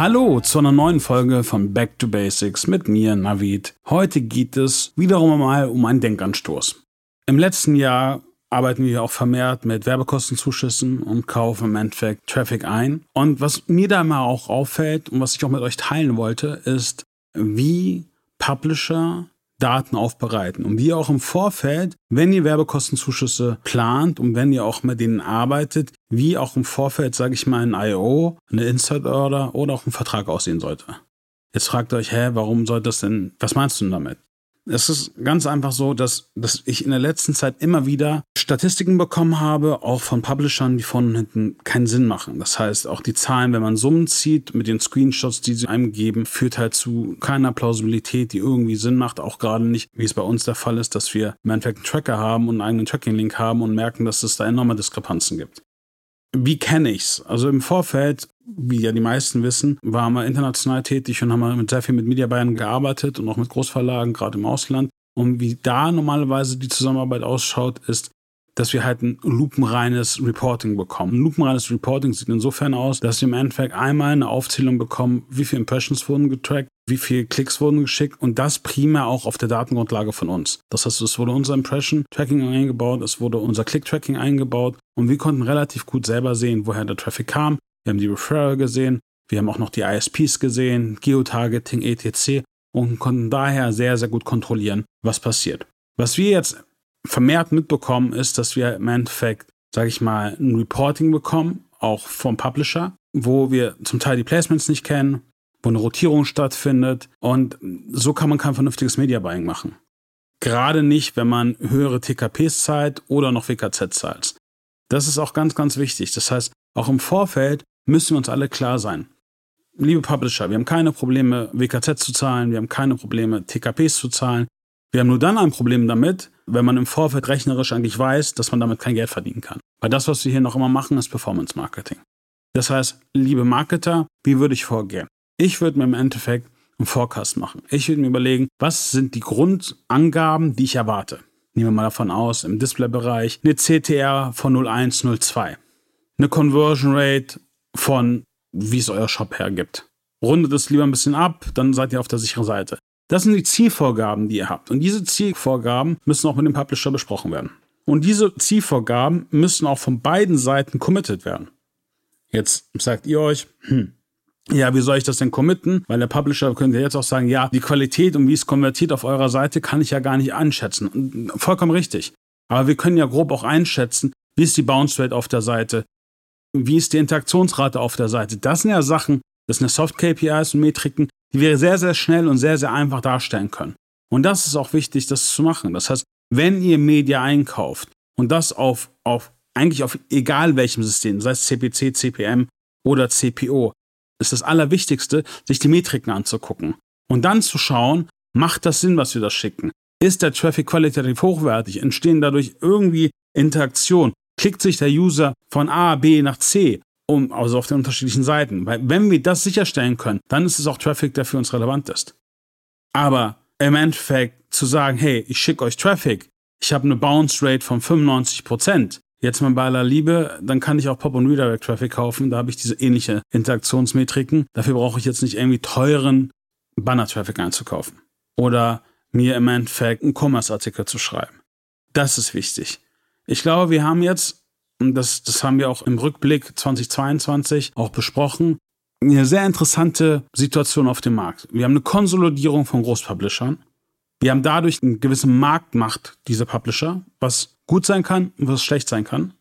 Hallo zu einer neuen Folge von Back to Basics mit mir, Navid. Heute geht es wiederum mal um einen Denkanstoß. Im letzten Jahr arbeiten wir auch vermehrt mit Werbekostenzuschüssen und kaufen im Endeffekt Traffic ein. Und was mir da mal auch auffällt und was ich auch mit euch teilen wollte, ist, wie Publisher Daten aufbereiten und wie auch im Vorfeld, wenn ihr Werbekostenzuschüsse plant und wenn ihr auch mit denen arbeitet, wie auch im Vorfeld, sage ich mal, ein IO, eine Insert Order oder auch ein Vertrag aussehen sollte. Jetzt fragt ihr euch, hä, warum soll das denn, was meinst du denn damit? Es ist ganz einfach so, dass, dass ich in der letzten Zeit immer wieder Statistiken bekommen habe, auch von Publishern, die von hinten keinen Sinn machen. Das heißt, auch die Zahlen, wenn man Summen zieht mit den Screenshots, die sie einem geben, führt halt zu keiner Plausibilität, die irgendwie Sinn macht. Auch gerade nicht, wie es bei uns der Fall ist, dass wir im Endeffekt einen Tracker haben und einen eigenen Tracking-Link haben und merken, dass es da enorme Diskrepanzen gibt. Wie kenne ich's? Also im Vorfeld wie ja die meisten wissen, waren wir international tätig und haben mit sehr viel mit Media Bayern gearbeitet und auch mit Großverlagen, gerade im Ausland. Und wie da normalerweise die Zusammenarbeit ausschaut, ist, dass wir halt ein lupenreines Reporting bekommen. Ein lupenreines Reporting sieht insofern aus, dass wir im Endeffekt einmal eine Aufzählung bekommen, wie viele Impressions wurden getrackt, wie viele Klicks wurden geschickt und das primär auch auf der Datengrundlage von uns. Das heißt, es wurde unser Impression-Tracking eingebaut, es wurde unser Click-Tracking eingebaut und wir konnten relativ gut selber sehen, woher der Traffic kam, wir haben die Referrer gesehen, wir haben auch noch die ISPs gesehen, Geotargeting, etc. und konnten daher sehr, sehr gut kontrollieren, was passiert. Was wir jetzt vermehrt mitbekommen, ist, dass wir im Endeffekt, sage ich mal, ein Reporting bekommen, auch vom Publisher, wo wir zum Teil die Placements nicht kennen, wo eine Rotierung stattfindet und so kann man kein vernünftiges Media Buying machen. Gerade nicht, wenn man höhere TKPs zahlt oder noch WKZ zahlt. Das ist auch ganz, ganz wichtig. Das heißt, auch im Vorfeld müssen wir uns alle klar sein. Liebe Publisher, wir haben keine Probleme, WKZ zu zahlen, wir haben keine Probleme, TKPs zu zahlen. Wir haben nur dann ein Problem damit, wenn man im Vorfeld rechnerisch eigentlich weiß, dass man damit kein Geld verdienen kann. Weil das, was wir hier noch immer machen, ist Performance Marketing. Das heißt, liebe Marketer, wie würde ich vorgehen? Ich würde mir im Endeffekt einen Forecast machen. Ich würde mir überlegen, was sind die Grundangaben, die ich erwarte. Nehmen wir mal davon aus, im Displaybereich eine CTR von 0102, eine Conversion Rate von, wie es euer Shop hergibt. Rundet es lieber ein bisschen ab, dann seid ihr auf der sicheren Seite. Das sind die Zielvorgaben, die ihr habt. Und diese Zielvorgaben müssen auch mit dem Publisher besprochen werden. Und diese Zielvorgaben müssen auch von beiden Seiten committed werden. Jetzt sagt ihr euch, hm, ja, wie soll ich das denn committen? Weil der Publisher könnte jetzt auch sagen, ja, die Qualität und wie es konvertiert auf eurer Seite kann ich ja gar nicht einschätzen. Vollkommen richtig. Aber wir können ja grob auch einschätzen, wie ist die Bounce Rate auf der Seite, wie ist die Interaktionsrate auf der Seite? Das sind ja Sachen, das sind ja Soft-KPIs und Metriken, die wir sehr, sehr schnell und sehr, sehr einfach darstellen können. Und das ist auch wichtig, das zu machen. Das heißt, wenn ihr Media einkauft und das auf, auf eigentlich auf egal welchem System, sei es CPC, CPM oder CPO, ist das Allerwichtigste, sich die Metriken anzugucken und dann zu schauen, macht das Sinn, was wir da schicken? Ist der Traffic qualitativ hochwertig? Entstehen dadurch irgendwie Interaktionen? klickt sich der User von A, B nach C, um, also auf den unterschiedlichen Seiten. Weil wenn wir das sicherstellen können, dann ist es auch Traffic, der für uns relevant ist. Aber im Endeffekt zu sagen, hey, ich schicke euch Traffic, ich habe eine Bounce Rate von 95%, jetzt mal bei aller Liebe, dann kann ich auch Pop- und Redirect-Traffic kaufen, da habe ich diese ähnliche Interaktionsmetriken. Dafür brauche ich jetzt nicht irgendwie teuren Banner-Traffic einzukaufen. Oder mir im Endeffekt einen Commerce-Artikel zu schreiben. Das ist wichtig. Ich glaube, wir haben jetzt, und das, das haben wir auch im Rückblick 2022 auch besprochen, eine sehr interessante Situation auf dem Markt. Wir haben eine Konsolidierung von Großpublishern. Wir haben dadurch eine gewisse Marktmacht dieser Publisher, was gut sein kann und was schlecht sein kann.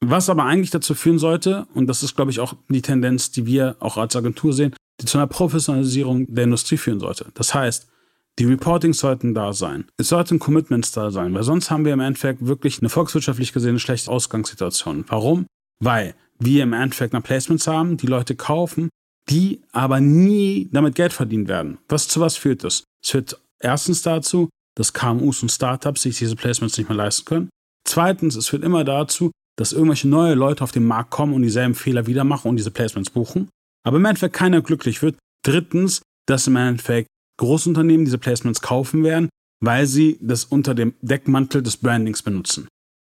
Was aber eigentlich dazu führen sollte, und das ist, glaube ich, auch die Tendenz, die wir auch als Agentur sehen, die zu einer Professionalisierung der Industrie führen sollte. Das heißt, die Reportings sollten da sein. Es sollten Commitments da sein, weil sonst haben wir im Endeffekt wirklich eine volkswirtschaftlich gesehen schlechte Ausgangssituation. Warum? Weil wir im Endeffekt noch Placements haben, die Leute kaufen, die aber nie damit Geld verdienen werden. Was zu was führt das? Es führt erstens dazu, dass KMUs und Startups sich diese Placements nicht mehr leisten können. Zweitens, es führt immer dazu, dass irgendwelche neue Leute auf den Markt kommen und dieselben Fehler wieder machen und diese Placements buchen. Aber im Endeffekt keiner glücklich wird. Drittens, dass im Endeffekt Großunternehmen diese Placements kaufen werden, weil sie das unter dem Deckmantel des Brandings benutzen.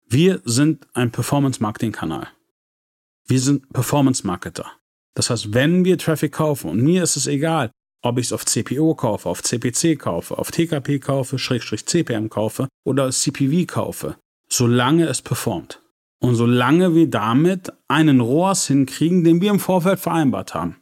Wir sind ein Performance-Marketing-Kanal. Wir sind Performance-Marketer. Das heißt, wenn wir Traffic kaufen, und mir ist es egal, ob ich es auf CPO kaufe, auf CPC kaufe, auf TKP kaufe, Schrägstrich CPM kaufe oder CPV kaufe, solange es performt. Und solange wir damit einen ROAS hinkriegen, den wir im Vorfeld vereinbart haben.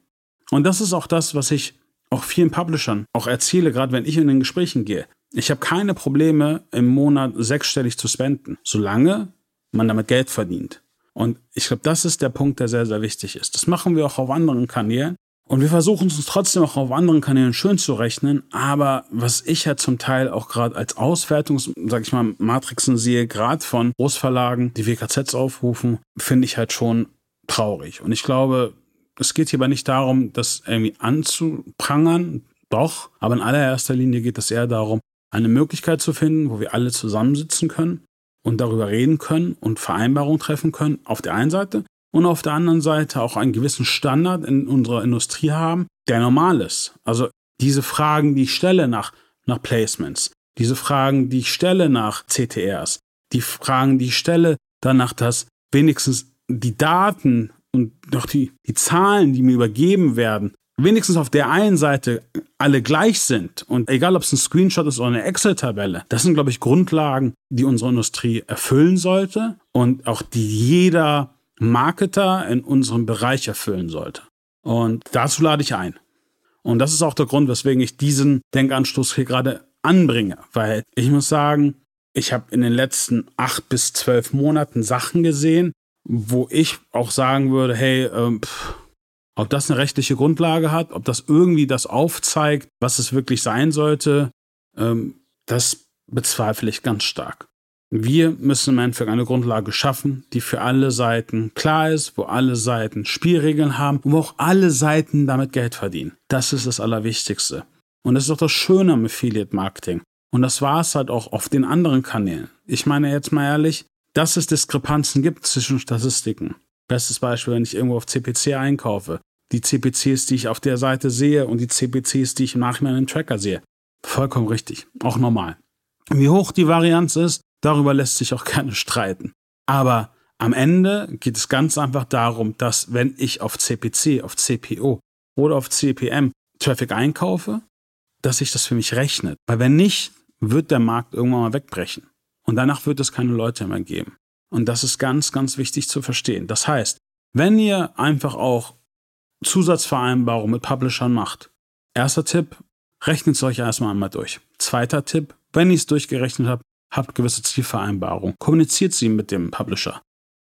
Und das ist auch das, was ich auch vielen Publishern auch erzähle, gerade wenn ich in den Gesprächen gehe. Ich habe keine Probleme, im Monat sechsstellig zu spenden, solange man damit Geld verdient. Und ich glaube, das ist der Punkt, der sehr, sehr wichtig ist. Das machen wir auch auf anderen Kanälen. Und wir versuchen es uns trotzdem auch auf anderen Kanälen schön zu rechnen. Aber was ich ja zum Teil auch gerade als Auswertungs, sag ich mal, Matrixen sehe, gerade von Großverlagen, die WKZs aufrufen, finde ich halt schon traurig. Und ich glaube, es geht hierbei nicht darum, das irgendwie anzuprangern, doch, aber in allererster Linie geht es eher darum, eine Möglichkeit zu finden, wo wir alle zusammensitzen können und darüber reden können und Vereinbarungen treffen können, auf der einen Seite und auf der anderen Seite auch einen gewissen Standard in unserer Industrie haben, der normal ist. Also diese Fragen, die ich stelle nach, nach Placements, diese Fragen, die ich stelle nach CTRs, die Fragen, die ich stelle danach, dass wenigstens die Daten und doch die, die Zahlen, die mir übergeben werden, wenigstens auf der einen Seite alle gleich sind und egal ob es ein Screenshot ist oder eine Excel-Tabelle, das sind, glaube ich, Grundlagen, die unsere Industrie erfüllen sollte und auch die jeder Marketer in unserem Bereich erfüllen sollte. Und dazu lade ich ein. Und das ist auch der Grund, weswegen ich diesen Denkanstoß hier gerade anbringe, weil ich muss sagen, ich habe in den letzten acht bis zwölf Monaten Sachen gesehen, wo ich auch sagen würde, hey, ähm, pff, ob das eine rechtliche Grundlage hat, ob das irgendwie das aufzeigt, was es wirklich sein sollte, ähm, das bezweifle ich ganz stark. Wir müssen im Endeffekt eine Grundlage schaffen, die für alle Seiten klar ist, wo alle Seiten Spielregeln haben und wo auch alle Seiten damit Geld verdienen. Das ist das Allerwichtigste. Und das ist auch das Schöne am Affiliate Marketing. Und das war es halt auch auf den anderen Kanälen. Ich meine jetzt mal ehrlich, dass es Diskrepanzen gibt zwischen Statistiken. Bestes Beispiel, wenn ich irgendwo auf CPC einkaufe, die CPCs, die ich auf der Seite sehe und die CPCs, die ich im Nachhinein im Tracker sehe. Vollkommen richtig, auch normal. Wie hoch die Varianz ist, darüber lässt sich auch gerne streiten. Aber am Ende geht es ganz einfach darum, dass wenn ich auf CPC, auf CPO oder auf CPM Traffic einkaufe, dass sich das für mich rechnet. Weil wenn nicht, wird der Markt irgendwann mal wegbrechen. Und danach wird es keine Leute mehr geben. Und das ist ganz, ganz wichtig zu verstehen. Das heißt, wenn ihr einfach auch Zusatzvereinbarungen mit Publishern macht. Erster Tipp, rechnet es euch erstmal einmal durch. Zweiter Tipp, wenn ihr es durchgerechnet habt, habt gewisse Zielvereinbarungen. Kommuniziert sie mit dem Publisher.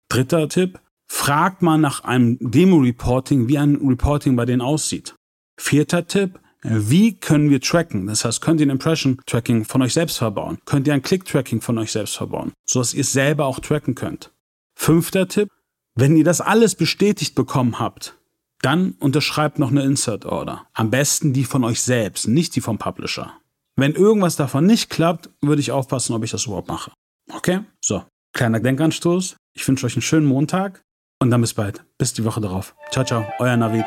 Dritter Tipp, fragt mal nach einem Demo-Reporting, wie ein Reporting bei denen aussieht. Vierter Tipp, wie können wir tracken? Das heißt, könnt ihr ein Impression-Tracking von euch selbst verbauen? Könnt ihr ein Click-Tracking von euch selbst verbauen, sodass ihr es selber auch tracken könnt? Fünfter Tipp, wenn ihr das alles bestätigt bekommen habt, dann unterschreibt noch eine Insert Order. Am besten die von euch selbst, nicht die vom Publisher. Wenn irgendwas davon nicht klappt, würde ich aufpassen, ob ich das überhaupt mache. Okay? So, kleiner Denkanstoß. Ich wünsche euch einen schönen Montag und dann bis bald. Bis die Woche darauf. Ciao, ciao, euer Navid.